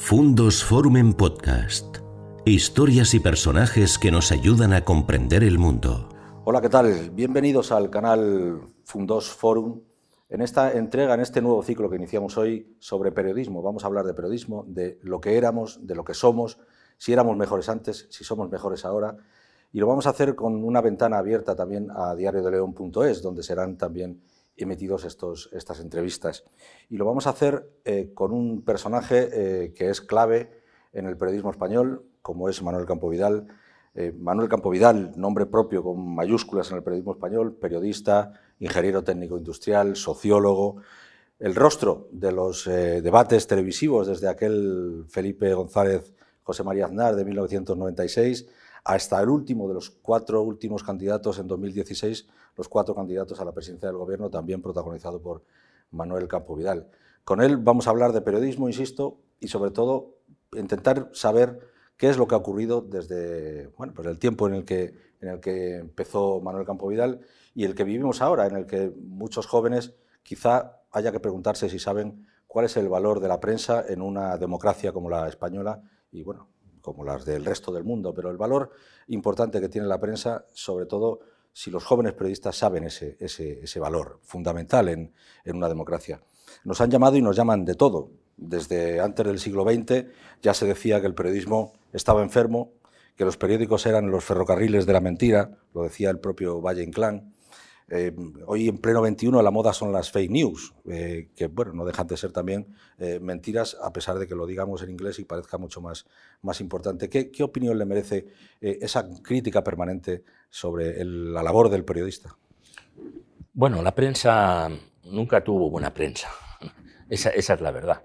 Fundos Forum en Podcast. Historias y personajes que nos ayudan a comprender el mundo. Hola, ¿qué tal? Bienvenidos al canal Fundos Forum. En esta entrega, en este nuevo ciclo que iniciamos hoy sobre periodismo, vamos a hablar de periodismo, de lo que éramos, de lo que somos, si éramos mejores antes, si somos mejores ahora. Y lo vamos a hacer con una ventana abierta también a diariodeleon.es, donde serán también emitidos estos, estas entrevistas. Y lo vamos a hacer eh, con un personaje eh, que es clave en el periodismo español, como es Manuel Campo Vidal. Eh, Manuel Campo Vidal, nombre propio con mayúsculas en el periodismo español, periodista, ingeniero técnico industrial, sociólogo, el rostro de los debates televisivos desde aquel Felipe González José María Aznar de 1996 hasta el último de los cuatro últimos candidatos en 2016, los cuatro candidatos a la presidencia del Gobierno, también protagonizado por Manuel Campo Vidal. Con él vamos a hablar de periodismo, insisto, y sobre todo intentar saber qué es lo que ha ocurrido desde bueno, pues el tiempo en el, que, en el que empezó Manuel Campo Vidal y el que vivimos ahora, en el que muchos jóvenes quizá haya que preguntarse si saben cuál es el valor de la prensa en una democracia como la española y bueno, como las del resto del mundo, pero el valor importante que tiene la prensa, sobre todo si los jóvenes periodistas saben ese, ese, valor fundamental en, en, una democracia. Nos han llamado y nos llaman de todo. Desde antes del siglo XX ya se decía que el periodismo estaba enfermo, que los periódicos eran los ferrocarriles de la mentira, lo decía el propio Valle Inclán, eh, hoy en pleno 21 la moda son las fake news, eh, que bueno, no dejan de ser también eh, mentiras, a pesar de que lo digamos en inglés y parezca mucho más, más importante. ¿Qué, ¿Qué opinión le merece esa crítica permanente sobre la labor del periodista? Bueno, la prensa nunca tuvo buena prensa, esa es la verdad.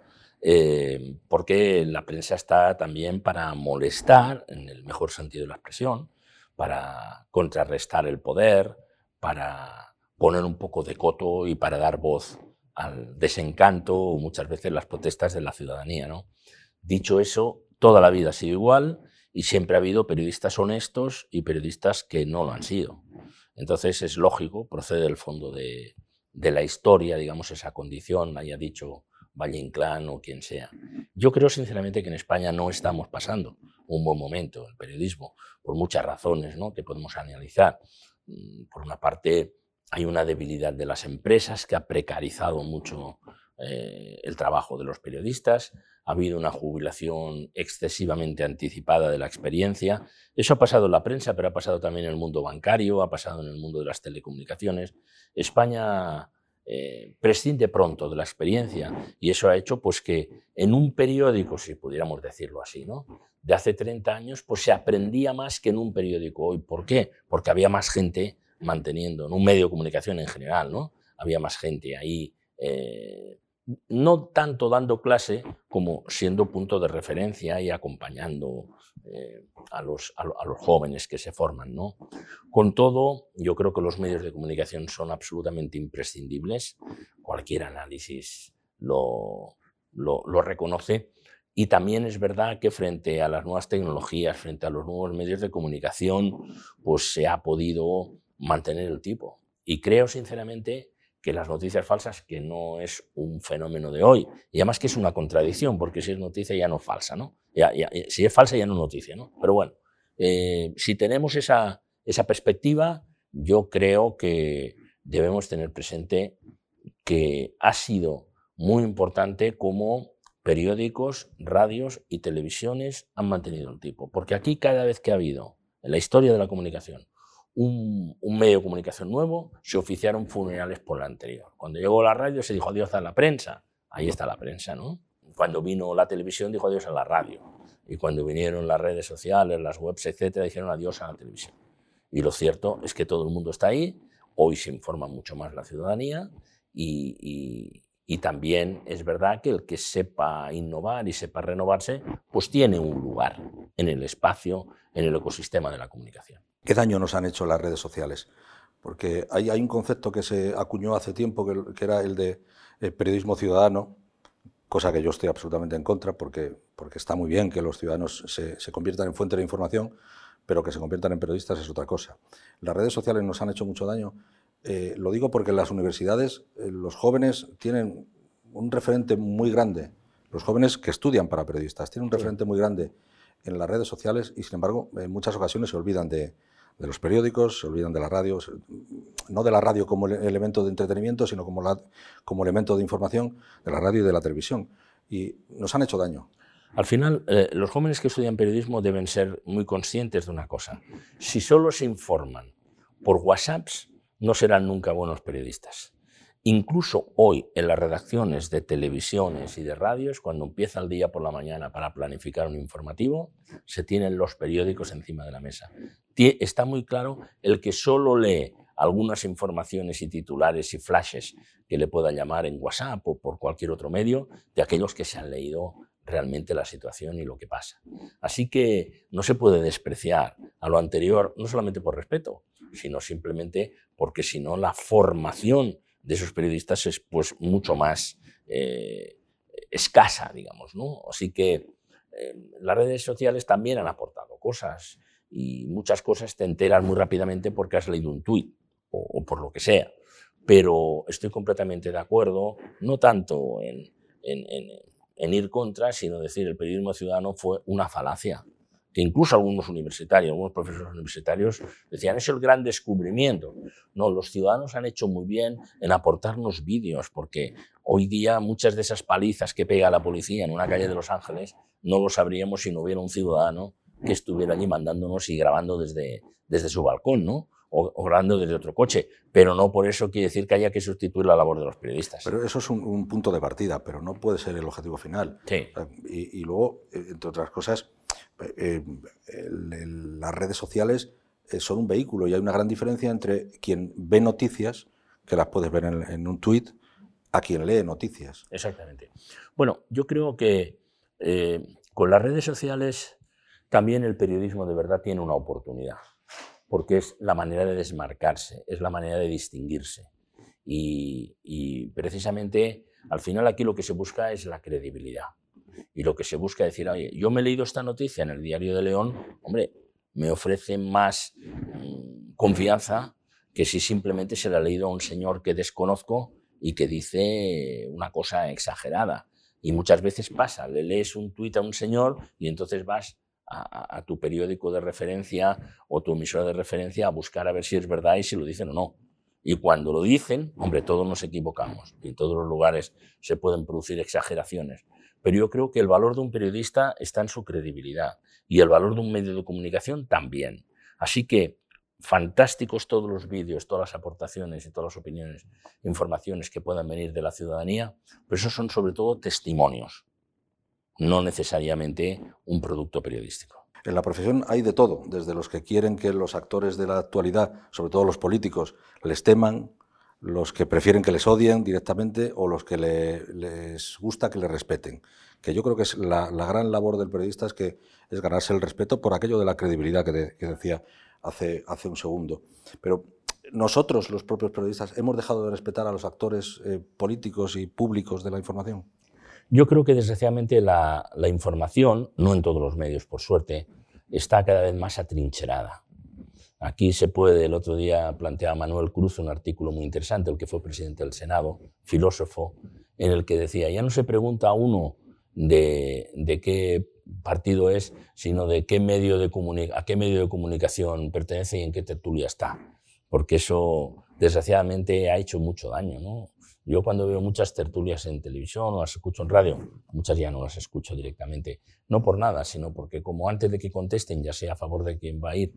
porque la prensa está también para molestar, en el mejor sentido de la expresión, para contrarrestar el poder, para poner un poco de coto y para dar voz al desencanto o muchas veces las protestas de la ciudadanía. Dicho eso, toda la vida ha sido igual y siempre ha habido periodistas honestos y periodistas que no lo han sido. Entonces es lógico, procede del fondo de, de la historia, digamos, esa condición, haya dicho Valle Inclán o quien sea. Yo creo sinceramente que en España no estamos pasando un buen momento el periodismo, por muchas razones ¿no? que podemos analizar. Por una parte, hay una debilidad de las empresas que ha precarizado mucho eh, el trabajo de los periodistas, ha habido una jubilación excesivamente anticipada de la experiencia. Eso ha pasado en la prensa, pero ha pasado también en el mundo bancario, ha pasado en el mundo de las telecomunicaciones. España eh, prescinde pronto de la experiencia y eso ha hecho pues, que en un periódico, si pudiéramos decirlo así, ¿no? de hace 30 años, pues se aprendía más que en un periódico hoy. ¿Por qué? Porque había más gente manteniendo, en un medio de comunicación en general, ¿no? había más gente ahí. Eh, no tanto dando clase como siendo punto de referencia y acompañando eh, a, los, a, los, jóvenes que se forman. ¿no? Con todo, yo creo que los medios de comunicación son absolutamente imprescindibles, cualquier análisis lo, lo, lo reconoce, y también es verdad que frente a las nuevas tecnologías, frente a los nuevos medios de comunicación, pues se ha podido mantener el tipo. Y creo sinceramente que las noticias falsas, que no es un fenómeno de hoy, y además que es una contradicción, porque si es noticia ya no es falsa, ¿no? si es falsa ya no es noticia, ¿no? Pero bueno, eh, si tenemos esa, esa perspectiva, yo creo que debemos tener presente que ha sido muy importante como periódicos, radios y televisiones han mantenido el tipo. Porque aquí cada vez que ha habido, en la historia de la comunicación, un, medio de comunicación nuevo, se oficiaron funerales por el anterior. Cuando llegó la radio se dijo adiós a la prensa. Ahí está la prensa, ¿no? Cuando vino la televisión dijo adiós a la radio. Y cuando vinieron las redes sociales, las webs, etcétera, dijeron adiós a la televisión. Y lo cierto es que todo el mundo está ahí. Hoy se informa mucho más la ciudadanía y también es verdad que el que sepa innovar y sepa renovarse, pues tiene un lugar en el espacio, en el ecosistema de la comunicación. ¿Qué daño nos han hecho las redes sociales? Porque hay, hay un concepto que se acuñó hace tiempo, que, era el de eh, periodismo ciudadano, cosa que yo estoy absolutamente en contra, porque, porque está muy bien que los ciudadanos se, se conviertan en fuente de información, pero que se conviertan en periodistas es otra cosa. Las redes sociales nos han hecho mucho daño eh, lo digo porque en las universidades eh, los jóvenes tienen un referente muy grande, los jóvenes que estudian para periodistas. Tienen un referente muy grande en las redes sociales y, sin embargo, en muchas ocasiones se olvidan de, los periódicos, se olvidan de la radio, no de la radio como elemento de entretenimiento, sino como, como elemento de información de la radio y de la televisión. Y nos han hecho daño. Al final, eh, los jóvenes que estudian periodismo deben ser muy conscientes de una cosa. Si solo se informan por WhatsApps, no serán nunca buenos periodistas. Incluso hoy en las redacciones de televisiones y de radios, cuando empieza el día por la mañana para planificar un informativo, se tienen los periódicos encima de la mesa. Está muy claro el que solo lee algunas informaciones y titulares y flashes que le pueda llamar en WhatsApp o por cualquier otro medio de aquellos que se han leído realmente la situación y lo que pasa. Así que no se puede despreciar a lo anterior, no solamente por respeto, sino simplemente porque si no la formación de esos periodistas es pues mucho más eh, escasa, digamos. ¿no? Así que eh, las redes sociales también han aportado cosas y muchas cosas te enteras muy rápidamente porque has leído un tuit o, por lo que sea. Pero estoy completamente de acuerdo, no tanto en en ir contra, sino decir el periodismo ciudadano fue una falacia. Que incluso algunos universitarios, algunos profesores universitarios decían, es el gran descubrimiento. No, los ciudadanos han hecho muy bien en aportarnos vídeos, porque hoy día muchas de esas palizas que pega la policía en una calle de Los Ángeles no lo sabríamos si no hubiera un ciudadano que estuviera allí mandándonos y grabando desde, desde su balcón, ¿no? o, grabando desde otro coche, pero no por eso quiere decir que haya que sustituir la labor de los periodistas. Pero eso es un, punto de partida, pero no puede ser el objetivo final. Sí. Y, luego, eh, entre otras cosas, eh, las redes sociales eh, son un vehículo y hay una gran diferencia entre quien ve noticias, que las puedes ver en, un tuit, a quien lee noticias. Exactamente. Bueno, yo creo que con las redes sociales también el periodismo de verdad tiene una oportunidad porque es la manera de desmarcarse, es la manera de distinguirse. Y, precisamente al final aquí lo que se busca es la credibilidad. Y lo que se busca es decir, oye, yo me he leído esta noticia en el diario de León, hombre, me ofrece más mm, confianza que si simplemente se la ha leído a un señor que desconozco y que dice una cosa exagerada. Y muchas veces pasa, le lees un tuit a un señor y entonces vas a, tu periódico de referencia o tu emisora de referencia a buscar a ver si es verdad y si lo dicen o no. Y cuando lo dicen, hombre, todos nos equivocamos y en todos los lugares se pueden producir exageraciones. Pero yo creo que el valor de un periodista está en su credibilidad y el valor de un medio de comunicación también. Así que fantásticos todos los vídeos, todas las aportaciones y todas las opiniones, informaciones que puedan venir de la ciudadanía, pero esos son sobre todo testimonios no necesariamente un producto periodístico. En la profesión hay de todo, desde los que quieren que los actores de la actualidad, sobre todo los políticos, les teman, los que prefieren que les odien directamente o los que les gusta que les respeten. Que yo creo que es la, gran labor del periodista es ganarse el respeto por aquello de la credibilidad que, decía hace, hace un segundo. Pero nosotros, los propios periodistas, hemos dejado de respetar a los actores eh, políticos y públicos de la información. Yo creo que desgraciadamente la, información, no en todos los medios por suerte, está cada vez más atrincherada. Aquí se puede, el otro día planteaba Manuel Cruz un artículo muy interesante, el que fue presidente del Senado, filósofo, en el que decía, ya no se pregunta a uno de, qué partido es, sino de qué medio de a qué medio de comunicación pertenece y en qué tertulia está. Porque eso, desgraciadamente, ha hecho mucho daño. Yo cuando veo muchas tertulias en televisión o las escucho en radio, muchas ya no las escucho directamente, no por nada, sino porque como antes de que contesten, ya sea a favor de quien va a ir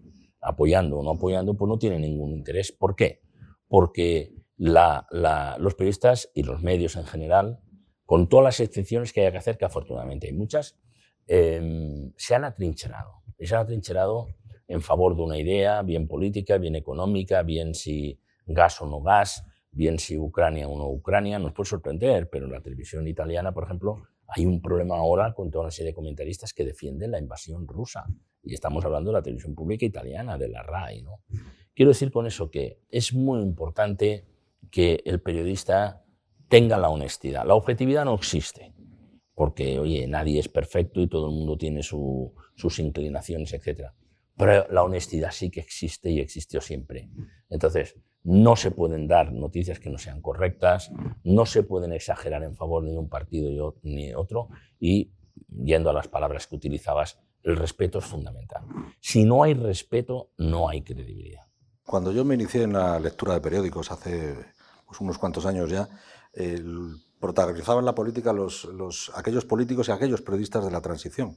apoyando o no apoyando, pues no tiene ningún interés. ¿Por qué? Porque los periodistas y los medios en general, con todas las excepciones que hay que hacer, que afortunadamente hay muchas, em, se han atrincherado. Y se han atrincherado en favor de una idea, bien política, bien económica, bien si gas o no gas, bien si Ucrania o no Ucrania, nos puede sorprender, pero la televisión italiana, por ejemplo, hay un problema ahora con toda una serie de comentaristas que defienden la invasión rusa. Y estamos hablando de la televisión pública italiana, de la RAI. ¿no? Quiero decir con eso que es muy importante que el periodista tenga la honestidad. La objetividad no existe, porque, oye, nadie es perfecto y todo el mundo tiene sus inclinaciones, etc. Pero la honestidad sí que existe y existió siempre. Entonces, no se pueden dar noticias que no sean correctas, no se pueden exagerar en favor ni de un partido ni otro, y yendo a las palabras que utilizabas, el respeto es fundamental. Si no hay respeto, no hay credibilidad. Cuando yo me inicié en la lectura de periódicos hace pues, unos cuantos años ya, protagonizaban la política los, aquellos políticos y aquellos periodistas de la transición.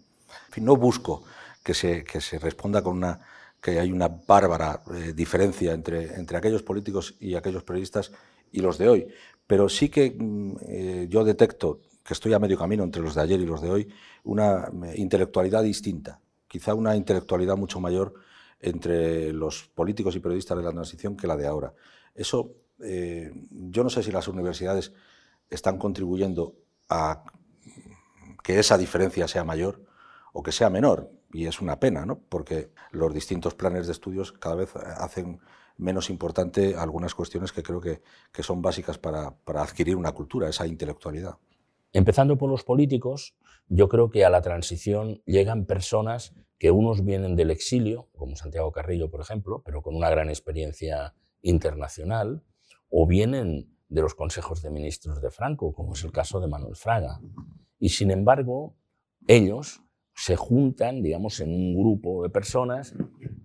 En no busco que se, que se responda con una que hay una bárbara eh, diferencia entre, entre aquellos políticos y aquellos periodistas y los de hoy, pero sí que mm, eh, yo detecto que estoy a medio camino entre los de ayer y los de hoy, una eh, intelectualidad distinta, quizá una intelectualidad mucho mayor entre los políticos y periodistas de la transición que la de ahora. Eso, yo no sé si las universidades están contribuyendo a que esa diferencia sea mayor o que sea menor. Y es una pena, ¿no? porque los distintos planes de estudios cada vez hacen menos importante algunas cuestiones que creo que, que son básicas para, para adquirir una cultura, esa intelectualidad. Empezando por los políticos, yo creo que a la transición llegan personas que unos vienen del exilio, como Santiago Carrillo, por ejemplo, pero con una gran experiencia internacional, o vienen de los consejos de ministros de Franco, como es el caso de Manuel Fraga. Y sin embargo, ellos se juntan, digamos, en un grupo de personas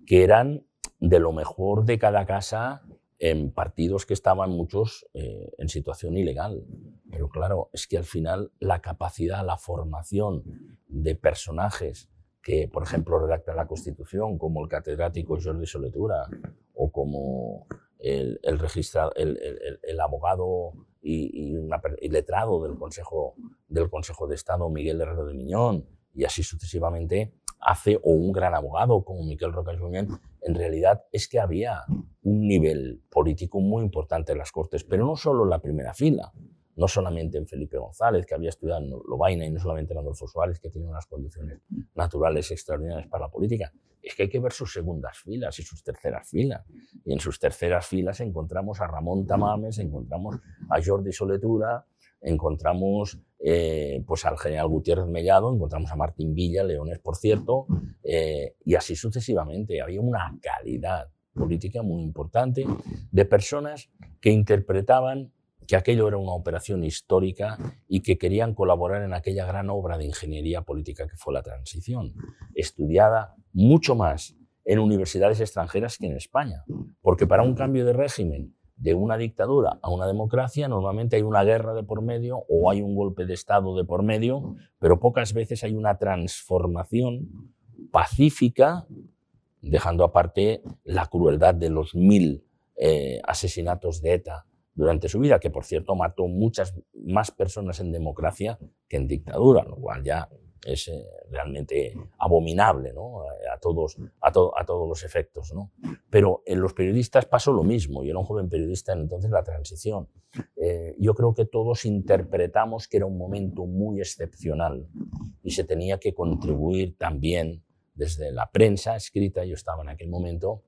que eran de lo mejor de cada casa en partidos que estaban muchos eh, en situación ilegal. Pero claro, es que al final la capacidad, la formación de personajes que, por ejemplo, redactan la Constitución, como el catedrático Jordi Soletura o como el, el, el, abogado y, letrado del Consejo, del Consejo de Estado, Miguel Herrero de Miñón, y así sucesivamente, hace, o un gran abogado como Miquel Roca Junyent, en realidad es que había un nivel político muy importante en las Cortes, pero no solo en la primera fila, no solamente en Felipe González, que había estudiado en Lobaina, y no solamente en Adolfo Suárez, que tiene unas condiciones naturales extraordinarias para la política, es que hay que ver sus segundas filas y sus terceras filas. Y en sus terceras filas encontramos a Ramón Tamames, encontramos a Jordi Soletura, encontramos eh, pues al general Gutiérrez Mellado, encontramos a Martín Villa, Leones, por cierto, eh, y así sucesivamente. Había una calidad política muy importante de personas que interpretaban que aquello era una operación histórica y que querían colaborar en aquella gran obra de ingeniería política que fue la transición, estudiada mucho más en universidades extranjeras que en España, porque para un cambio de régimen de una dictadura a una democracia normalmente hay una guerra de por medio o hay un golpe de Estado de por medio, pero pocas veces hay una transformación pacífica, dejando aparte la crueldad de los mil eh, asesinatos de ETA durante su vida, que por cierto mató muchas más personas en democracia que en dictadura, lo cual ya es eh, realmente abominable ¿no? a, todos, a, a, todos los efectos. ¿no? Pero en los periodistas pasó lo mismo. Yo era un joven periodista en entonces la transición. Eh, yo creo que todos interpretamos que era un momento muy excepcional y se tenía que contribuir también desde la prensa escrita, yo estaba en aquel momento,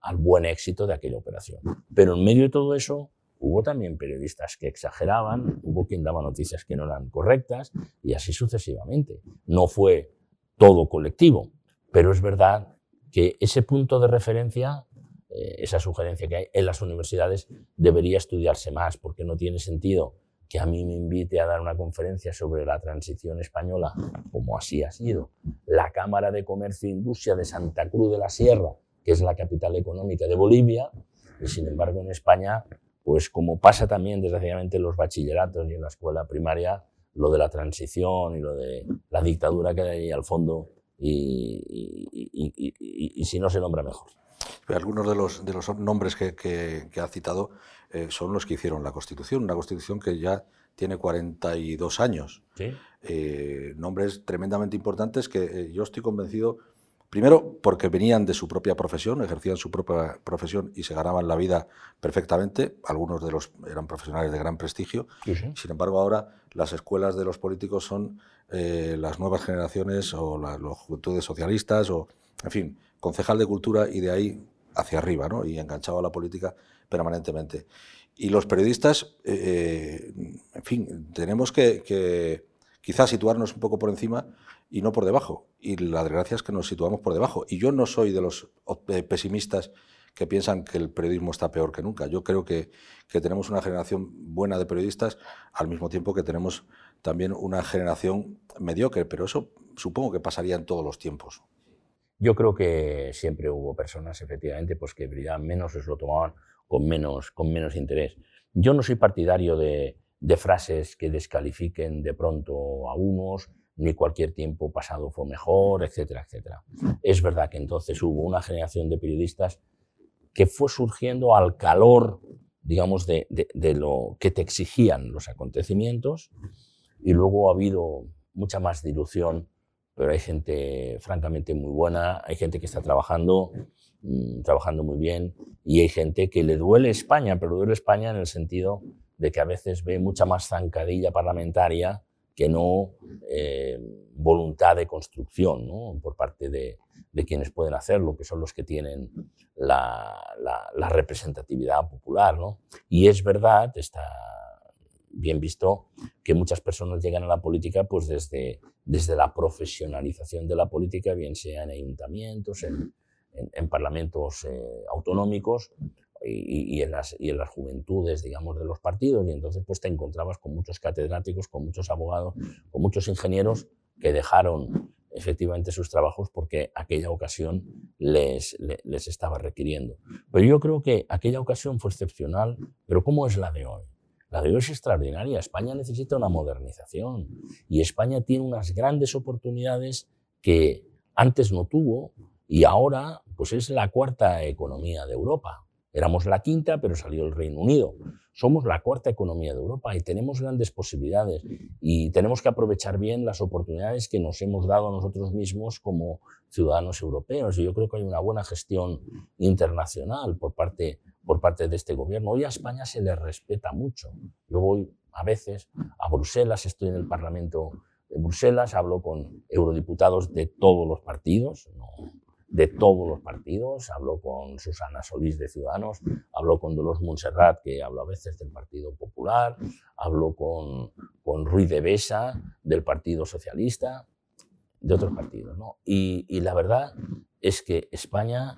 al buen éxito de aquella operación. Pero en medio de todo eso, Hubo también periodistas que exageraban, hubo quien daba noticias que no eran correctas y así sucesivamente. No fue todo colectivo, pero es verdad que ese punto de referencia, eh, esa sugerencia que hay en las universidades, debería estudiarse más, porque no tiene sentido que a mí me invite a dar una conferencia sobre la transición española, como así ha sido, la Cámara de Comercio e Industria de Santa Cruz de la Sierra, que es la capital económica de Bolivia, y sin embargo en España pues como pasa también desgraciadamente en los bachilleratos y en la escuela primaria, lo de la transición y lo de la dictadura que hay ahí al fondo y, si no se nombra mejor. Algunos de los, de los nombres que, que, ha citado eh, son los que hicieron la Constitución, una Constitución que ya tiene 42 años. ¿Sí? Eh, nombres tremendamente importantes que eh, yo estoy convencido Primero, porque venían de su propia profesión, ejercían su propia profesión y se ganaban la vida perfectamente. Algunos de los eran profesionales de gran prestigio. Sin embargo, ahora las escuelas de los políticos son eh, las nuevas generaciones o las juventudes socialistas o, en fin, concejal de cultura y de ahí hacia arriba, ¿no? Y enganchado a la política permanentemente. Y los periodistas, eh, eh, en fin, tenemos que, que quizás situarnos un poco por encima y no por debajo. Y la desgracia es que nos situamos por debajo. Y yo no soy de los eh, pesimistas que piensan que el periodismo está peor que nunca. Yo creo que, que tenemos una generación buena de periodistas al mismo tiempo que tenemos también una generación mediocre, pero eso supongo que pasaría en todos los tiempos. Yo creo que siempre hubo personas, efectivamente, pues que brillaban menos o se lo tomaban con menos, con menos interés. Yo no soy partidario de, de frases que descalifiquen de pronto a unos, ni cualquier tiempo pasado fue mejor, etcétera, etcétera. Es verdad que entonces hubo una generación de periodistas que fue surgiendo al calor, digamos, de, lo que te exigían los acontecimientos, y luego ha habido mucha más dilución pero hay gente francamente muy buena, hay gente que está trabajando, mm, trabajando muy bien, y hay gente que le duele España, pero duele España en el sentido de que a veces ve mucha más zancadilla parlamentaria que no eh, voluntad de construcción ¿no? por parte de, de, quienes pueden hacerlo, que son los que tienen la, la, la representatividad popular. ¿no? Y es verdad, está bien visto que muchas personas llegan a la política pues desde, desde la profesionalización de la política, bien sea en ayuntamientos, en, en, parlamentos eh, autonómicos y, y, en las, y en las juventudes, digamos, de los partidos. Y entonces pues te encontrabas con muchos catedráticos, con muchos abogados, con muchos ingenieros que dejaron efectivamente sus trabajos porque aquella ocasión les, les, les estaba requiriendo. Pero yo creo que aquella ocasión fue excepcional, pero ¿cómo es la de hoy? La de hoy es extraordinaria. España necesita una modernización y España tiene unas grandes oportunidades que antes no tuvo y ahora pues es la cuarta economía de Europa. Éramos la quinta, pero salió el Reino Unido. Somos la cuarta economía de Europa y tenemos grandes posibilidades y tenemos que aprovechar bien las oportunidades que nos hemos dado nosotros mismos como ciudadanos europeos. Y yo creo que hay una buena gestión internacional por parte por parte de este gobierno. Hoy a España se le respeta mucho. Yo voy a veces a Bruselas, estoy en el Parlamento de Bruselas, hablo con eurodiputados de todos los partidos, no, de todos los partidos, hablo con Susana Solís de Ciudadanos, hablo con Dolores Montserrat, que hablo a veces del Partido Popular, hablo con, con Ruiz de Besa del Partido Socialista, de otros partidos. ¿no? Y, la verdad es que España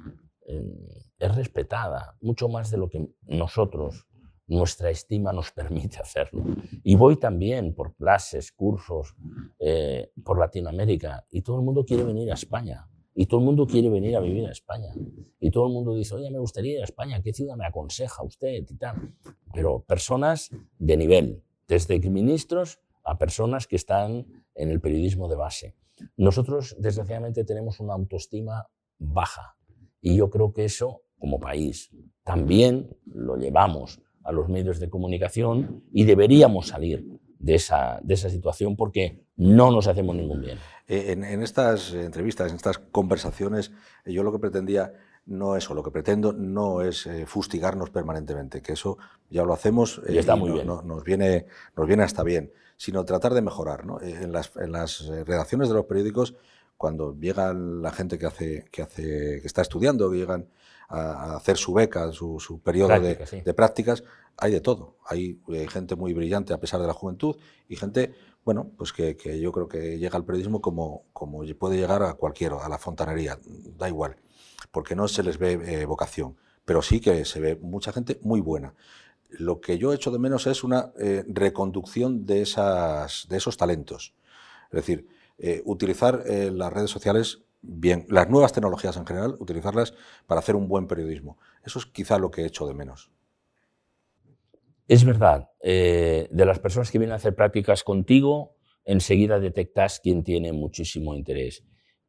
es respetada, mucho más de lo que nosotros, nuestra estima nos permite hacerlo. Y voy también por clases, cursos, eh, por Latinoamérica, y todo el mundo quiere venir a España. Y todo el mundo quiere venir a vivir a España. Y todo el mundo dice, oye, me gustaría ir a España, ¿qué ciudad me aconseja usted? Y tal. Pero personas de nivel, desde ministros a personas que están en el periodismo de base. Nosotros, desgraciadamente, tenemos una autoestima baja. Y yo creo que eso, como país, también lo llevamos a los medios de comunicación y deberíamos salir de esa, de esa situación porque no nos hacemos ningún bien. Eh, en, en, estas entrevistas, en estas conversaciones, yo lo que pretendía no es, o lo que pretendo no es eh, fustigarnos permanentemente, que eso ya lo hacemos eh, y está muy no, bien. No, nos, viene, nos viene hasta bien, sino tratar de mejorar. ¿no? En, las, en las redacciones de los periódicos cuando llega la gente que, hace, que, hace, que está estudiando, que llegan a, hacer su beca, su, su periodo Práctica, de, sí. de, prácticas, hay de todo. Hay, hay, gente muy brillante a pesar de la juventud y gente, bueno, pues que, que yo creo que llega al periodismo como, como puede llegar a cualquiera, a la fontanería, da igual, porque no se les ve eh, vocación, pero sí que se ve mucha gente muy buena. Lo que yo echo de menos es una eh, reconducción de, esas, de esos talentos. Es decir, eh, utilizar eh, las redes sociales bien, las nuevas tecnologías en general, utilizarlas para hacer un buen periodismo. Eso es quizá lo que echo de menos. Es verdad, eh, de las personas que vienen a hacer prácticas contigo, enseguida detectas quién tiene muchísimo interés.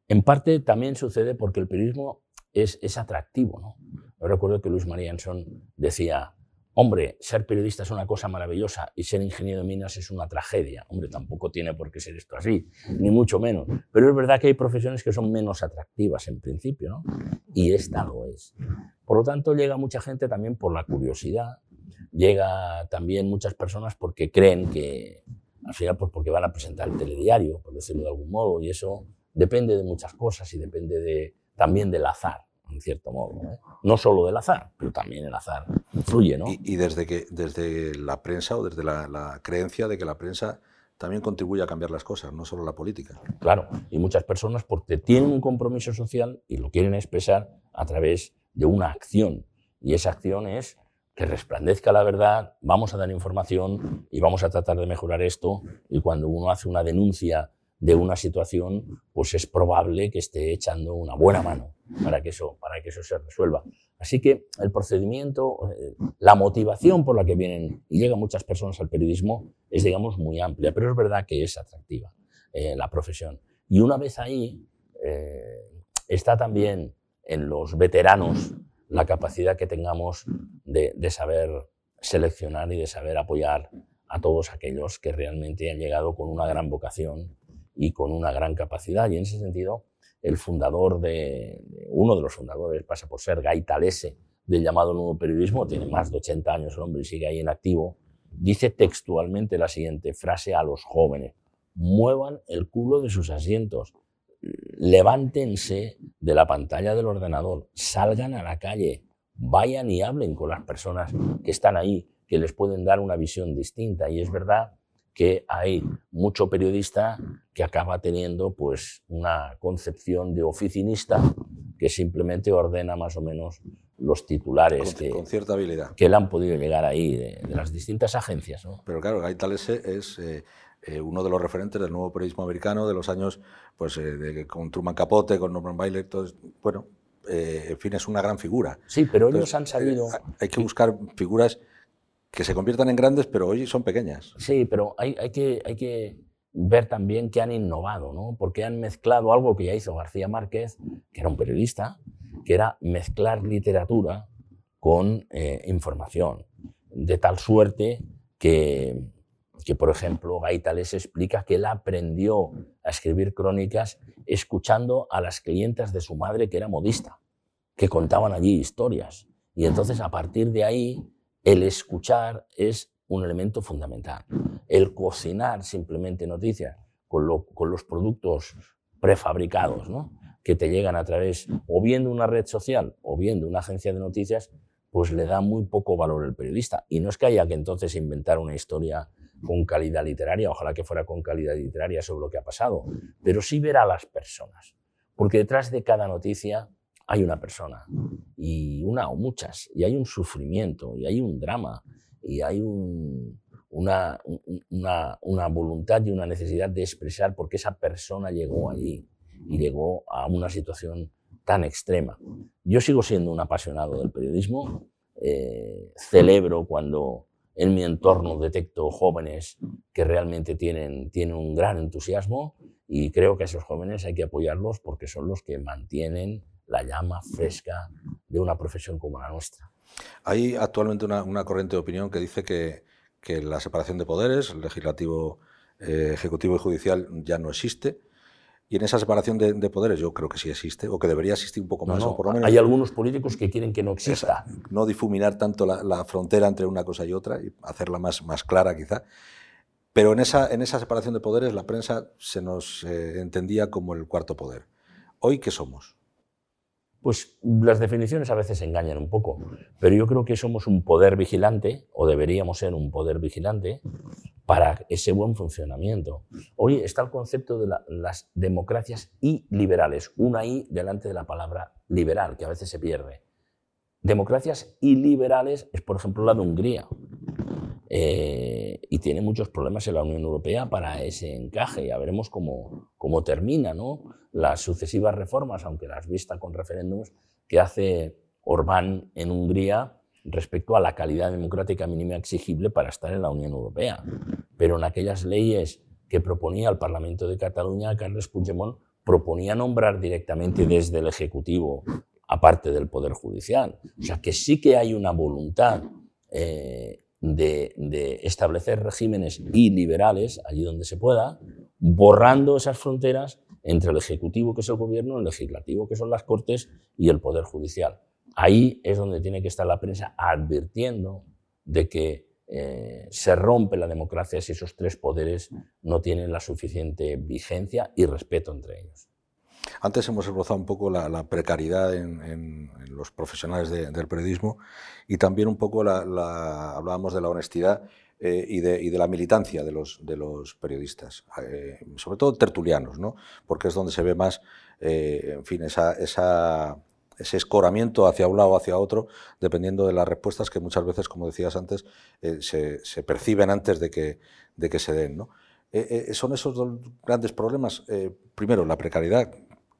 En parte también sucede porque el periodismo es, es atractivo. ¿no? Yo recuerdo que Luis María Anson decía, Hombre, ser periodista es una cosa maravillosa y ser ingeniero de minas es una tragedia. Hombre, tampoco tiene por qué ser esto así, ni mucho menos. Pero es verdad que hay profesiones que son menos atractivas en principio, ¿no? Y esta lo es. Por lo tanto, llega mucha gente también por la curiosidad, llega también muchas personas porque creen que, al final, pues porque van a presentar el telediario, por decirlo de algún modo, y eso depende de muchas cosas y depende de, también del azar en cierto modo. ¿eh? No solo del azar, pero también el azar influye. ¿no? Y, y desde, que, desde la prensa o desde la, la, creencia de que la prensa también contribuye a cambiar las cosas, no solo la política. Claro, y muchas personas porque tienen un compromiso social y lo quieren expresar a través de una acción. Y esa acción es que resplandezca la verdad, vamos a dar información y vamos a tratar de mejorar esto. Y cuando uno hace una denuncia de una situación, pues es probable que esté echando una buena mano para que eso, para que eso se resuelva. Así que el procedimiento, eh, la motivación por la que vienen y llegan muchas personas al periodismo es, digamos, muy amplia, pero es verdad que es atractiva eh, la profesión. Y una vez ahí, eh, está también en los veteranos la capacidad que tengamos de, de saber seleccionar y de saber apoyar a todos aquellos que realmente han llegado con una gran vocación y con una gran capacidad. Y en ese sentido, el fundador de, uno de los fundadores pasa por ser Gaitalese del llamado nuevo periodismo, tiene más de 80 años el hombre y sigue ahí en activo, dice textualmente la siguiente frase a los jóvenes, muevan el culo de sus asientos, levántense de la pantalla del ordenador, salgan a la calle, vayan y hablen con las personas que están ahí, que les pueden dar una visión distinta. Y es verdad que hay mucho periodista que acaba teniendo pues una concepción de oficinista que simplemente ordena más o menos los titulares con, que, con cierta habilidad. que le han podido llegar ahí de, de las distintas agencias. ¿no? Pero claro, Gaitalese es eh, eh, uno de los referentes del nuevo periodismo americano de los años pues, eh, de, con Truman Capote, con Norman Mailer, todo, bueno, en fin, es una gran figura. Sí, pero ellos han sabido... hay que buscar figuras que se conviertan en grandes, pero hoy son pequeñas. Sí, pero hay, hay, que, hay que ver también que han innovado, ¿no? porque han mezclado algo que ya hizo García Márquez, que era un periodista, que era mezclar literatura con eh, información, de tal suerte que, que, por ejemplo, Gaitales explica que él aprendió a escribir crónicas escuchando a las clientas de su madre, que era modista, que contaban allí historias. Y entonces, a partir de ahí, el escuchar es un elemento fundamental. El cocinar simplemente noticias con, lo, con los productos prefabricados, ¿no? que te llegan a través o bien de una red social o bien de una agencia de noticias, pues le da muy poco valor el periodista. Y no es que haya que entonces inventar una historia con calidad literaria, ojalá que fuera con calidad literaria sobre lo que ha pasado, pero sí ver a las personas. Porque detrás de cada noticia hay una persona, y una o muchas, y hay un sufrimiento, y hay un drama, y hay un, una, una, una, voluntad y una necesidad de expresar por qué esa persona llegó allí y llegó a una situación tan extrema. Yo sigo siendo un apasionado del periodismo, eh, celebro cuando en mi entorno detecto jóvenes que realmente tienen, tienen un gran entusiasmo y creo que a esos jóvenes hay que apoyarlos porque son los que mantienen la llama fresca de una profesión como la nuestra. Hay actualmente una, una corriente de opinión que dice que, que la separación de poderes, legislativo, eh, ejecutivo y judicial, ya no existe. Y en esa separación de, de, poderes yo creo que sí existe, o que debería existir un poco más. No, no, o por lo menos, hay algunos políticos que quieren que no exista. Esa, no difuminar tanto la, la, frontera entre una cosa y otra y hacerla más, más clara quizá. Pero en esa, en esa separación de poderes la prensa se nos eh, entendía como el cuarto poder. ¿Hoy qué somos? Pues las definiciones a veces engañan un poco, pero yo creo que somos un poder vigilante, o deberíamos ser un poder vigilante, para ese buen funcionamiento. Hoy está el concepto de la, las democracias iliberales, una I delante de la palabra liberal, que a veces se pierde. Democracias iliberales es, por ejemplo, la de Hungría. Eh, y tiene muchos problemas en la Unión Europea para ese encaje. Ya veremos cómo, cómo termina ¿no? las sucesivas reformas, aunque las vista con referéndums, que hace Orbán en Hungría respecto a la calidad democrática mínima exigible para estar en la Unión Europea. Pero en aquellas leyes que proponía el Parlamento de Cataluña, Carles Puigdemont proponía nombrar directamente desde el Ejecutivo, aparte del Poder Judicial. O sea que sí que hay una voluntad eh, de, establecer regímenes iliberales allí donde se pueda, borrando esas fronteras entre el Ejecutivo, que es el Gobierno, el Legislativo, que son las Cortes, y el Poder Judicial. Ahí es donde tiene que estar la prensa advirtiendo de que eh, se rompe la democracia si esos tres poderes no tienen la suficiente vigencia y respeto entre ellos. Antes hemos esbozado un poco la, precariedad en, en, en, los profesionales de, del periodismo y también un poco la, la, hablábamos de la honestidad eh, y, de, la militancia de los, periodistas, eh, sobre todo tertulianos, ¿no? porque es donde se ve más, eh, fin, ese escoramiento hacia un lado o hacia otro, dependiendo de las respuestas que muchas veces, como decías antes, eh, se, perciben antes de que, se den. ¿no? Son esos dos grandes problemas. primero, la precariedad,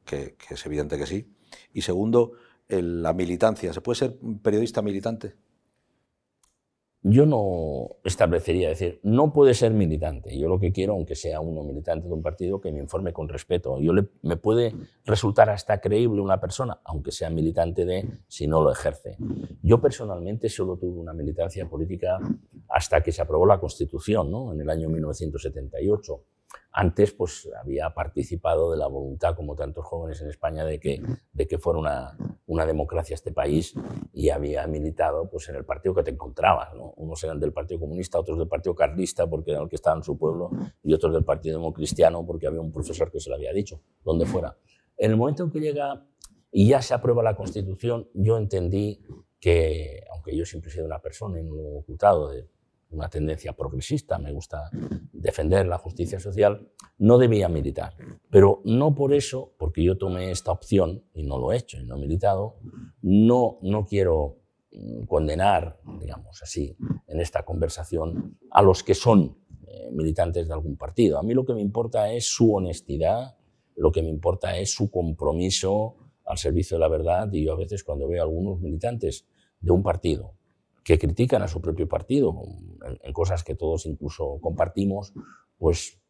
que, es evidente que sí, y segundo, la militancia. ¿Se puede ser periodista militante? yo no establecería, decir, no puede ser militante. Yo lo que quiero, aunque sea uno militante de un partido, que me informe con respeto. Yo le, me puede resultar hasta creíble una persona, aunque sea militante de, si no lo ejerce. Yo personalmente solo tuve una militancia política hasta que se aprobó la Constitución, ¿no? en el año 1978 antes pues había participado de la voluntad, como tantos jóvenes en España, de que, de que fuera una, una democracia este país y había militado pues, en el partido que te encontrabas. ¿no? Unos eran del Partido Comunista, otros del Partido Carlista, porque era el que estaba en su pueblo, y otros del Partido Democristiano, porque había un profesor que se lo había dicho, donde fuera. En el momento en que llega y ya se aprueba la Constitución, yo entendí que, aunque yo siempre he sido una persona, y no lo he ocultado, de una tendencia progresista, me gusta defender la justicia social, no debía militar. Pero no por eso, porque yo tomé esta opción y no lo he hecho y no he militado, no, no quiero mm, condenar, digamos así, en esta conversación a los que son eh, militantes de algún partido. A mí lo que me importa es su honestidad, lo que me importa es su compromiso al servicio de la verdad y yo a veces cuando veo a algunos militantes de un partido que critican a su propio partido en, cosas que todos incluso compartimos, pues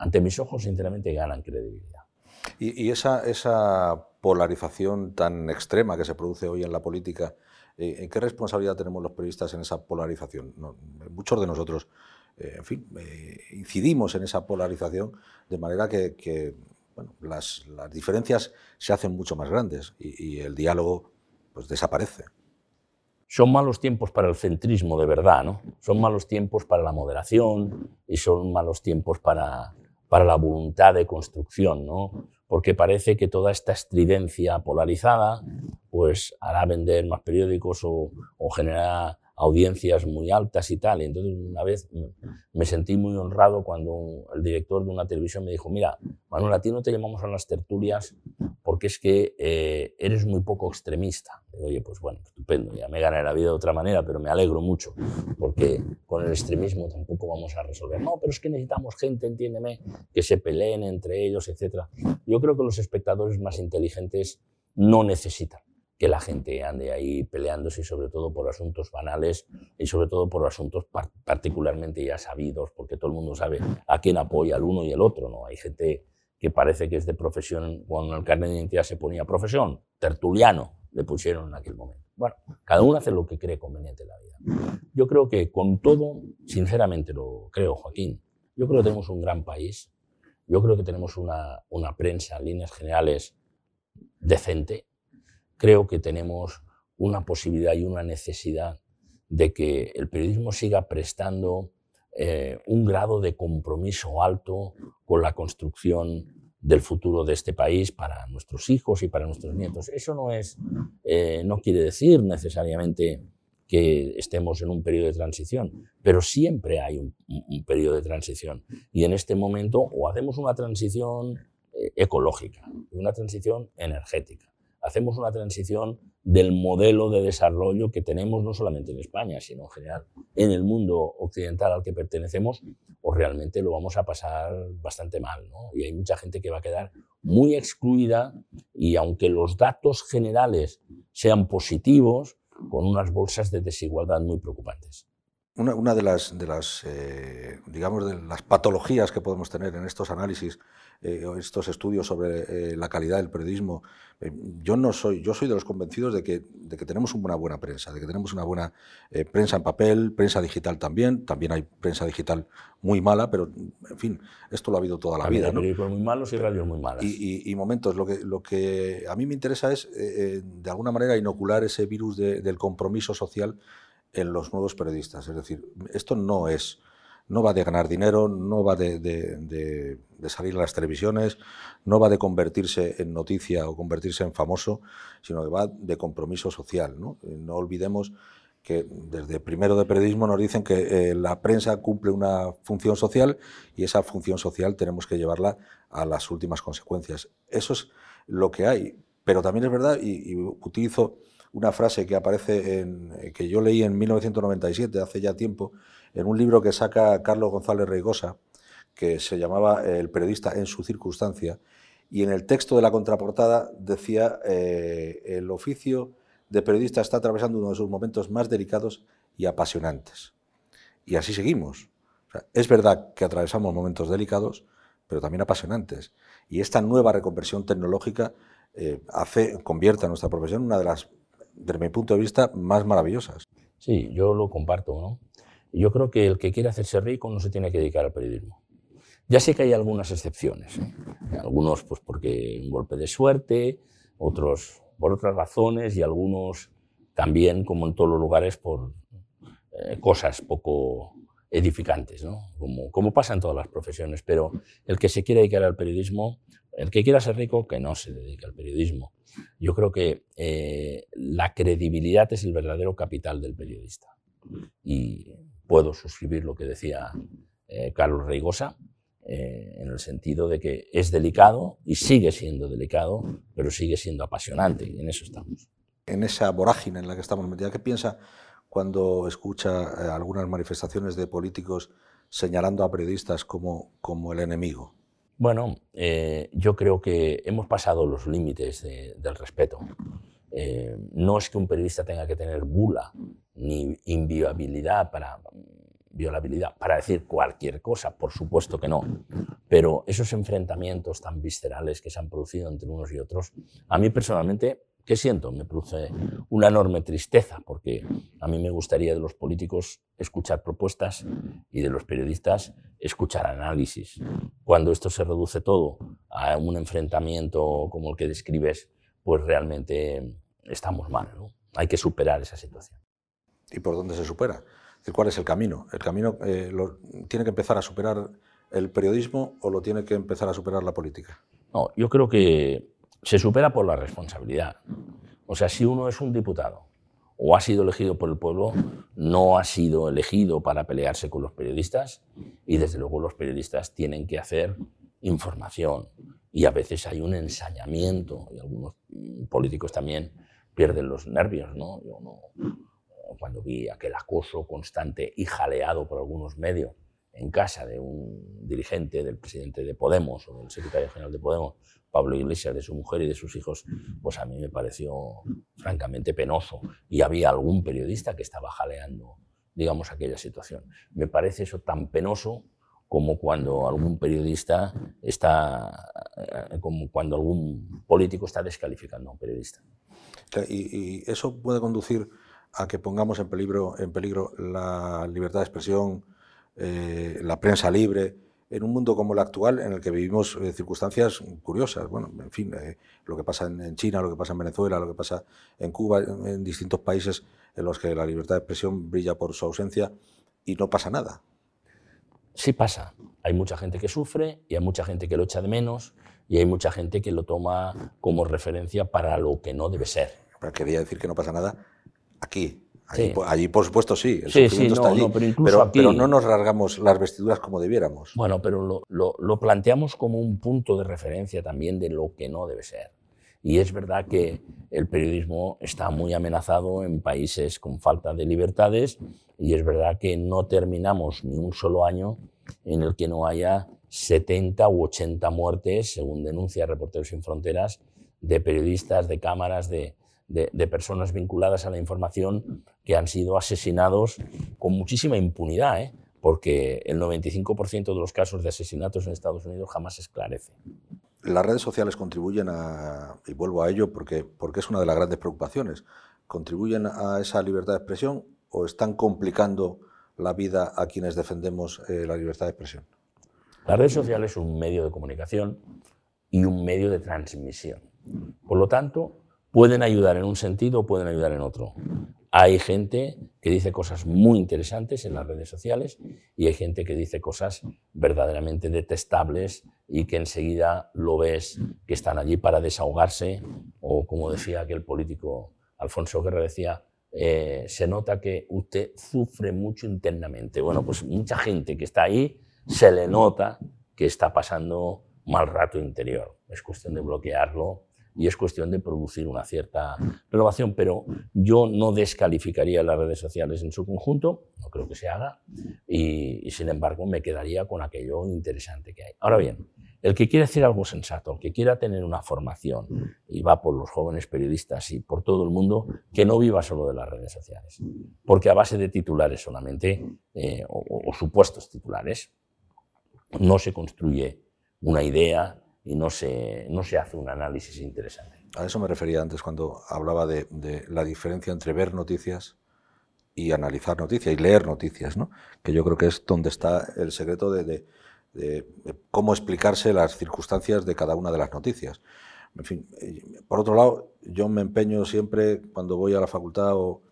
ante mis ojos sinceramente ganan credibilidad. Y, esa, esa, polarización tan extrema que se produce hoy en la política, eh, ¿en qué responsabilidad tenemos los periodistas en esa polarización? muchos de nosotros, eh, en fin, eh, incidimos en esa polarización de manera que, bueno, las, las, diferencias se hacen mucho más grandes y, y el diálogo pues, desaparece. Son malos tiempos para el centrismo de verdad, ¿no? Son malos tiempos para la moderación y son malos tiempos para, para la voluntad de construcción, ¿no? Porque parece que toda esta estridencia polarizada pues hará vender más periódicos o, o generará audiencias muy altas y tal. Y entonces una vez me sentí muy honrado cuando el director de una televisión me dijo, mira, Manuel, a ti no te llamamos a las tertulias porque es que eh, eres muy poco extremista. oye, pues bueno, estupendo, ya me ganaré la vida de otra manera, pero me alegro mucho, porque con el extremismo tampoco vamos a resolver. No, pero es que necesitamos gente, entiéndeme, que se peleen entre ellos, etc. Yo creo que los espectadores más inteligentes no necesitan que la gente ande ahí peleándose sobre todo por asuntos banales y sobre todo por asuntos particularmente ya sabidos, porque todo el mundo sabe a quién apoya el uno y el otro, ¿no? Hay gente que parece que es de profesión, cuando el carnet de identidad se ponía profesión, tertuliano, le pusieron en aquel momento. Bueno, cada uno hace lo que cree conveniente en la vida. Yo creo que con todo, sinceramente lo creo, Joaquín, yo creo que tenemos un gran país, yo creo que tenemos una, una prensa en líneas generales decente, creo que tenemos una posibilidad y una necesidad de que el periodismo siga prestando eh, un grado de compromiso alto con la construcción del futuro de este país para nuestros hijos y para nuestros nietos. Eso no, es, eh, no quiere decir necesariamente que estemos en un periodo de transición, pero siempre hay un, un periodo de transición. Y en este momento o hacemos una transición eh, ecológica, una transición energética, hacemos una transición del modelo de desarrollo que tenemos no solamente en España, sino en general en el mundo occidental al que pertenecemos, o realmente lo vamos a pasar bastante mal. ¿no? Y hay mucha gente que va a quedar muy excluida y aunque los datos generales sean positivos, con unas bolsas de desigualdad muy preocupantes. Una, de las, de las eh, digamos, de las patologías que podemos tener en estos análisis eh, estos estudios sobre eh, la calidad del periodismo, yo no soy, yo soy de los convencidos de que, de que tenemos una buena prensa, de que tenemos una buena prensa en papel, prensa digital también, también hay prensa digital muy mala, pero en fin, esto lo ha habido toda la vida. ¿no? muy malos y radios muy malas. Y, momentos, lo que, lo que a mí me interesa es, de alguna manera, inocular ese virus del compromiso social en los nuevos periodistas. Es decir, esto no es, no va de ganar dinero, no va de, salir a las televisiones, no va de convertirse en noticia o convertirse en famoso, sino que va de compromiso social. No, olvidemos que desde primero de periodismo nos dicen que eh, la prensa cumple una función social y esa función social tenemos que llevarla a las últimas consecuencias. Eso es lo que hay. Pero también es verdad, y, utilizo una frase que aparece en, que yo leí en 1997, hace ya tiempo, en un libro que saca Carlos González Reigosa, que se llamaba El periodista en su circunstancia, y en el texto de la contraportada decía, eh, el oficio de periodista está atravesando uno de sus momentos más delicados y apasionantes. Y así seguimos. es verdad que atravesamos momentos delicados, pero también apasionantes. Y esta nueva reconversión tecnológica eh, hace, convierte a nuestra profesión en una de las, desde mi punto de vista, más maravillosas. Sí, yo lo comparto. ¿no? Yo creo que el que quiere hacerse rico no se tiene que dedicar al periodismo. Ya sé que hay algunas excepciones, ¿eh? algunos pues porque un golpe de suerte, otros por otras razones y algunos también, como en todos los lugares, por eh, cosas poco edificantes, ¿no? como, como pasa en todas las profesiones. Pero el que se quiera dedicar al periodismo, el que quiera ser rico, que no se dedique al periodismo. Yo creo que eh, la credibilidad es el verdadero capital del periodista. Y puedo suscribir lo que decía Carlos Reigosa, eh, en el sentido de que es delicado y sigue siendo delicado, pero sigue siendo apasionante y en eso estamos. En esa vorágine en la que estamos metidos, ¿qué piensa cuando escucha eh, algunas manifestaciones de políticos señalando a periodistas como, como el enemigo? Bueno, eh, yo creo que hemos pasado los límites del respeto. no es que un periodista tenga que tener bula ni inviolabilidad para violabilidad para decir cualquier cosa, por supuesto que no, pero esos enfrentamientos tan viscerales que se han producido entre unos y otros, a mí personalmente, ¿qué siento? Me produce una enorme tristeza, porque a mí me gustaría de los políticos escuchar propuestas y de los periodistas escuchar análisis. Cuando esto se reduce todo a un enfrentamiento como el que describes, pues realmente estamos mal, ¿no? Hay que superar esa situación. ¿Y por dónde se supera? ¿Cuál es el camino? ¿El camino eh, lo, tiene que empezar a superar el periodismo o lo tiene que empezar a superar la política? No, yo creo que se supera por la responsabilidad. O sea, si uno es un diputado o ha sido elegido por el pueblo, no ha sido elegido para pelearse con los periodistas y desde luego los periodistas tienen que hacer información y a veces hay un ensañamiento y algunos políticos también pierden los nervios, ¿no? Yo no cuando vi aquel acoso constante y jaleado por algunos medios en casa de un dirigente del presidente de Podemos o del secretario general de Podemos, Pablo Iglesias, de su mujer y de sus hijos, pues a mí me pareció francamente penoso. Y había algún periodista que estaba jaleando, digamos, aquella situación. Me parece eso tan penoso como cuando algún periodista está, eh, como cuando algún político está descalificando a un periodista. Y, y eso puede conducir a que pongamos en peligro, en peligro la libertad de expresión, eh, la prensa libre, en un mundo como el actual en el que vivimos eh, circunstancias curiosas. Bueno, en fin, eh, lo que pasa en, China, lo que pasa en Venezuela, lo que pasa en Cuba, en, distintos países en los que la libertad de expresión brilla por su ausencia y no pasa nada. Sí pasa. Hay mucha gente que sufre y hay mucha gente que lo echa de menos y hay mucha gente que lo toma como referencia para lo que no debe ser. quería decir que no pasa nada aquí. Allí, por supuesto, sí, el sufrimiento está allí, pero, no nos rasgamos las vestiduras como debiéramos. Bueno, pero lo, planteamos como un punto de referencia también de lo que no debe ser. Y es verdad que el periodismo está muy amenazado en países con falta de libertades y es verdad que no terminamos ni un solo año en el que no haya 70 u 80 muertes, según denuncia Reporteros sin Fronteras, de periodistas, de cámaras, de, de, personas vinculadas a la información que han sido asesinados con muchísima impunidad, ¿eh? porque el 95% de los casos de asesinatos en Estados Unidos jamás se esclarece. Las redes sociales contribuyen a, y vuelvo a ello porque, porque es una de las grandes preocupaciones, ¿contribuyen a esa libertad de expresión o están complicando la vida a quienes defendemos eh, la libertad de expresión? Las redes sociales son un medio de comunicación y un medio de transmisión. Por lo tanto, pueden ayudar en un sentido o pueden ayudar en otro. Hay gente que dice cosas muy interesantes en las redes sociales y hay gente que dice cosas verdaderamente detestables y que enseguida lo ves que están allí para desahogarse o como decía aquel político Alfonso Guerra decía, eh, se nota que usted sufre mucho internamente. Bueno, pues mucha gente que está ahí se le nota que está pasando mal rato interior. Es cuestión de bloquearlo y es cuestión de producir una cierta renovación, pero yo no descalificaría las redes sociales en su conjunto, no creo que se haga, y, sin embargo me quedaría con aquello interesante que hay. Ahora bien, el que quiere decir algo sensato, el que quiera tener una formación, y va por los jóvenes periodistas y por todo el mundo, que no viva solo de las redes sociales, porque a base de titulares solamente, eh, o supuestos titulares, no se construye una idea, y no se, no se hace un análisis interesante. A eso me refería antes cuando hablaba de, la diferencia entre ver noticias y analizar noticias y leer noticias, ¿no? que yo creo que es donde está el secreto de, cómo explicarse las circunstancias de cada una de las noticias. En fin, eh, por otro lado, yo me empeño siempre cuando voy a la facultad o,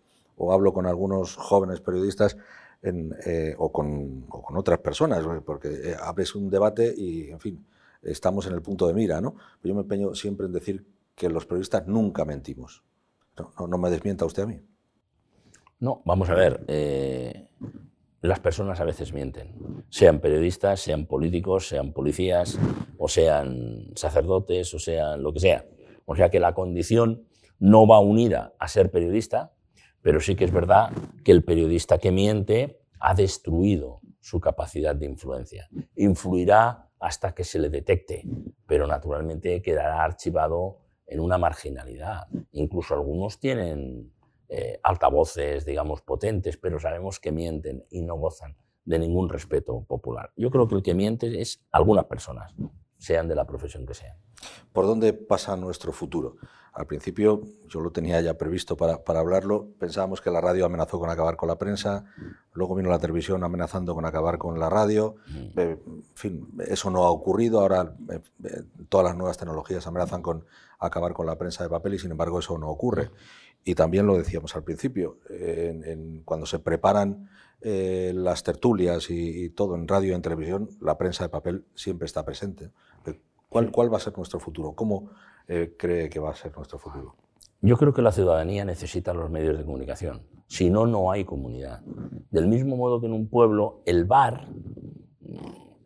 hablo con algunos jóvenes periodistas eh, o, con, o, con, otras personas, porque eh, abres un debate y, en fin, estamos en el punto de mira, ¿no? yo me empeño siempre en decir que los periodistas nunca mentimos. No, me desmienta usted a mí. No, vamos a ver. Eh, las personas a veces mienten, sean periodistas, sean políticos, sean policías, o sean sacerdotes, o sean lo que sea. O sea que la condición no va unida a ser periodista, pero sí que es verdad que el periodista que miente ha destruido su capacidad de influencia. Influirá hasta que se le detecte, pero naturalmente quedará archivado en una marginalidad. Incluso algunos tienen eh, altavoces, digamos, potentes, pero sabemos que mienten y no gozan de ningún respeto popular. Yo creo que el que miente es algunas personas, sean de la profesión que sean. ¿Por dónde pasa nuestro futuro? Al principio yo lo tenía ya previsto para, para, hablarlo, pensábamos que la radio amenazó con acabar con la prensa, luego vino la televisión amenazando con acabar con la radio, mm. eh, en fin, eso no ha ocurrido, ahora eh, eh, todas las nuevas tecnologías amenazan con acabar con la prensa de papel y sin embargo eso no ocurre. Y también lo decíamos al principio, cuando se preparan las tertulias y, y, todo en radio y en televisión, la prensa de papel siempre está presente. ¿Cuál, cuál va a ser nuestro futuro? ¿Cómo eh, cree que va a ser nuestro futuro? Yo creo que la ciudadanía necesita los medios de comunicación. Si no, no hay comunidad. Del mismo modo que en un pueblo, el bar,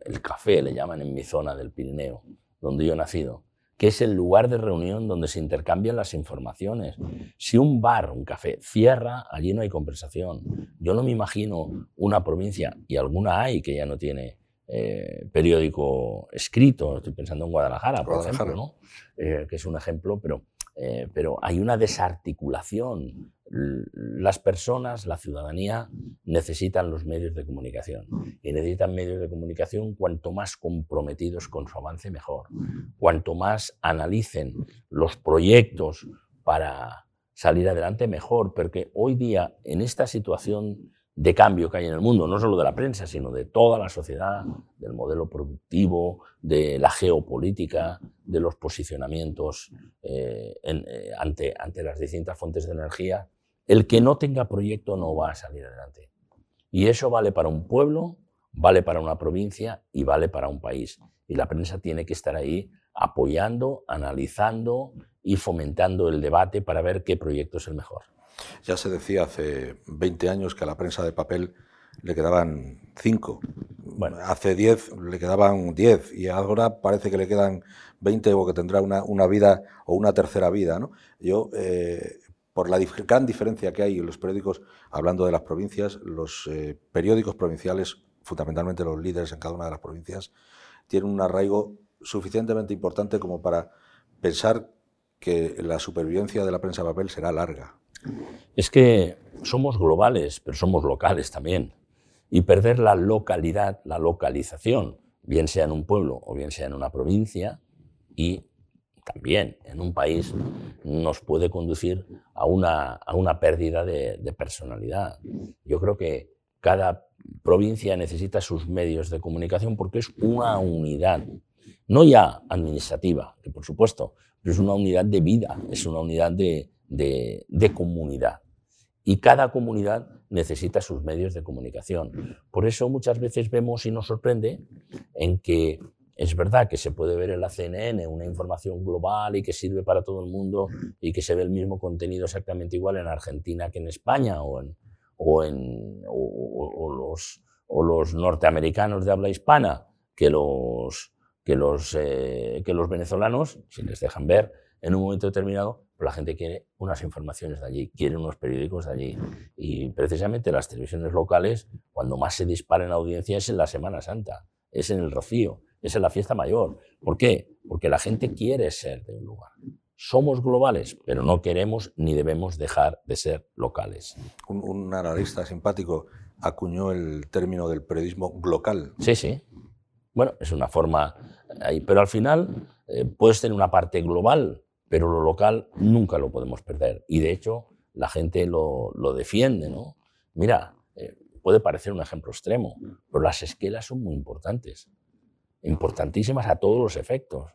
el café le llaman en mi zona del Pirineo, donde yo he nacido, que es el lugar de reunión donde se intercambian las informaciones. Si un bar, un café, cierra, allí no hay conversación. Yo no me imagino una provincia, y alguna hay que ya no tiene eh, periódico escrito, estoy pensando en Guadalajara, por ejemplo, ¿no? Eh, que es un ejemplo, pero, eh, pero hay una desarticulación. Las personas, la ciudadanía, necesitan los medios de comunicación y necesitan medios de comunicación cuanto más comprometidos con su avance, mejor. Cuanto más analicen los proyectos para salir adelante, mejor, porque hoy día, en esta situación de cambio que hay en el mundo, no solo de la prensa, sino de toda la sociedad, del modelo productivo, de la geopolítica, de los posicionamientos eh, eh, ante, ante las distintas fuentes de energía, el que no tenga proyecto no va a salir adelante. Y eso vale para un pueblo, vale para una provincia y vale para un país. Y la prensa tiene que estar ahí apoyando, analizando y fomentando el debate para ver qué proyecto es el mejor. Ya se decía hace 20 años que a la prensa de papel le quedaban 5. Bueno. Hace 10 le quedaban 10 y ahora parece que le quedan 20 o que tendrá una, una vida o una tercera vida. ¿no? Yo, eh, por la gran diferencia que hay en los periódicos, hablando de las provincias, los eh, periódicos provinciales, fundamentalmente los líderes en cada una de las provincias, tienen un arraigo suficientemente importante como para pensar que la supervivencia de la prensa de papel será larga. Es que somos globales, pero somos locales también. Y perder la localidad, la localización, bien sea en un pueblo o bien sea en una provincia, y también en un país, nos puede conducir a una, a una pérdida de, personalidad. Yo creo que cada provincia necesita sus medios de comunicación porque es una unidad, no ya administrativa, por supuesto, pero es una unidad de vida, es una unidad de, de, comunidad. Y cada comunidad necesita sus medios de comunicación. Por eso muchas veces vemos y nos sorprende en que es verdad que se puede ver en la CNN una información global y que sirve para todo el mundo y que se ve el mismo contenido exactamente igual en Argentina que en España o, en, o, en, los, o los norteamericanos de habla hispana que los, que los, que los venezolanos, si les dejan ver en un momento determinado, la gente quiere unas informaciones de allí, quiere unos periódicos de allí. Y precisamente las televisiones locales, cuando más se dispara en audiencia es en la Semana Santa, es en el Rocío, es en la fiesta mayor. ¿Por qué? Porque la gente quiere ser de un lugar. Somos globales, pero no queremos ni debemos dejar de ser locales. Un, analista simpático acuñó el término del periodismo local. Sí, sí. Bueno, es una forma ahí, pero al final eh, puedes tener una parte global, pero lo local nunca lo podemos perder. Y de hecho, la gente lo, defiende, ¿no? Mira, eh, puede parecer un ejemplo extremo, pero las esquelas son muy importantes, importantísimas a todos los efectos.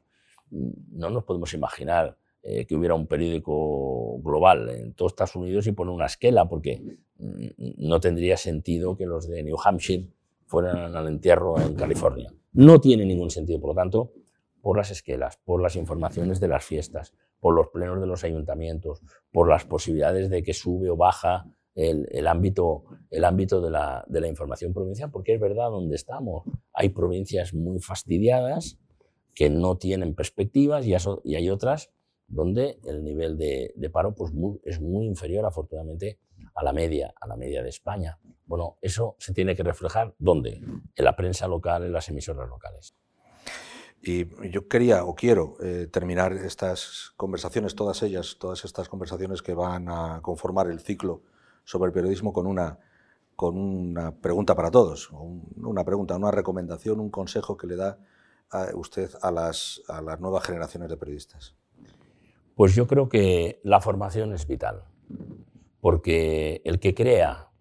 No nos podemos imaginar eh, que hubiera un periódico global en todos Estados Unidos y poner una esquela, porque mm, no tendría sentido que los de New Hampshire fueran al entierro en California. No tiene ningún sentido, por lo tanto, por las esquelas, por las informaciones de las fiestas, por los plenos de los ayuntamientos, por las posibilidades de que sube o baja el, ámbito, el ámbito de, la, información provincial, porque es verdad donde estamos. Hay provincias muy fastidiadas que no tienen perspectivas y, hay otras donde el nivel de, paro pues, es muy inferior, afortunadamente, a la media, a la media de España. Bueno, eso se tiene que reflejar ¿dónde? En la prensa local, en las emisoras locales. Y yo quería o quiero eh, terminar estas conversaciones, todas ellas, todas estas conversaciones que van a conformar el ciclo sobre el periodismo con una, con una pregunta para todos, una pregunta, una recomendación, un consejo que le da a usted a las, a las nuevas generaciones de periodistas. Pues yo creo que la formación es vital, porque el que crea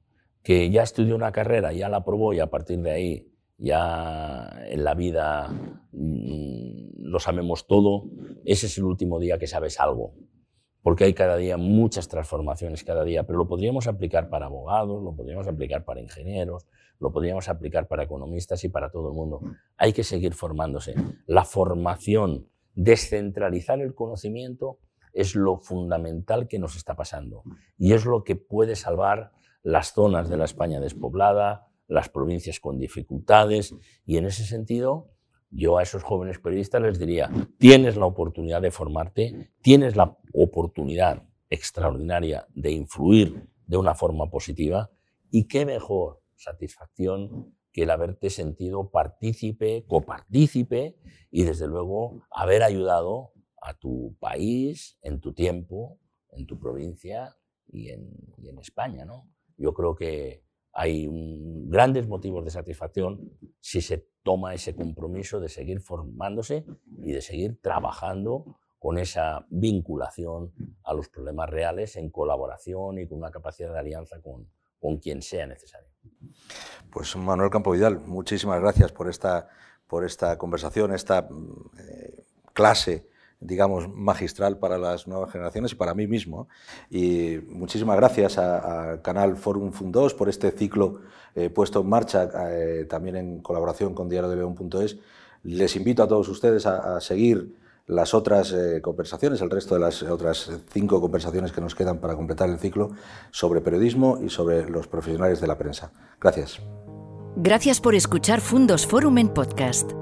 que ya estudió una carrera, ya la aprobó y a partir de ahí ya en la vida mm, lo sabemos todo, ese es el último día que sabes algo, porque hay cada día muchas transformaciones cada día, pero lo podríamos aplicar para abogados, lo podríamos aplicar para ingenieros, lo podríamos aplicar para economistas y para todo el mundo. Hay que seguir formándose. La formación, descentralizar el conocimiento es lo fundamental que nos está pasando y es lo que puede salvar las zonas de la España despoblada, las provincias con dificultades y en ese sentido yo a esos jóvenes periodistas les diría, tienes la oportunidad de formarte, tienes la oportunidad extraordinaria de influir de una forma positiva y qué mejor satisfacción que el haberte sentido partícipe, copartícipe y desde luego haber ayudado a tu país en tu tiempo, en tu provincia y en, y en España. ¿no? Yo creo que hay grandes motivos de satisfacción si se toma ese compromiso de seguir formándose y de seguir trabajando con esa vinculación a los problemas reales en colaboración y con una capacidad de alianza con, con quien sea necesario. Pues Manuel Campo Vidal, muchísimas gracias por esta, por esta conversación, esta eh, clase digamos, magistral para las nuevas generaciones y para mí mismo. Y muchísimas gracias a, Canal Forum Fundos por este ciclo eh, puesto en marcha, eh, también en colaboración con Diario de León.es. Les invito a todos ustedes a, seguir las otras eh, conversaciones, el resto de las otras cinco conversaciones que nos quedan para completar el ciclo sobre periodismo y sobre los profesionales de la prensa. Gracias. Gracias por escuchar Fundos Forum en podcast.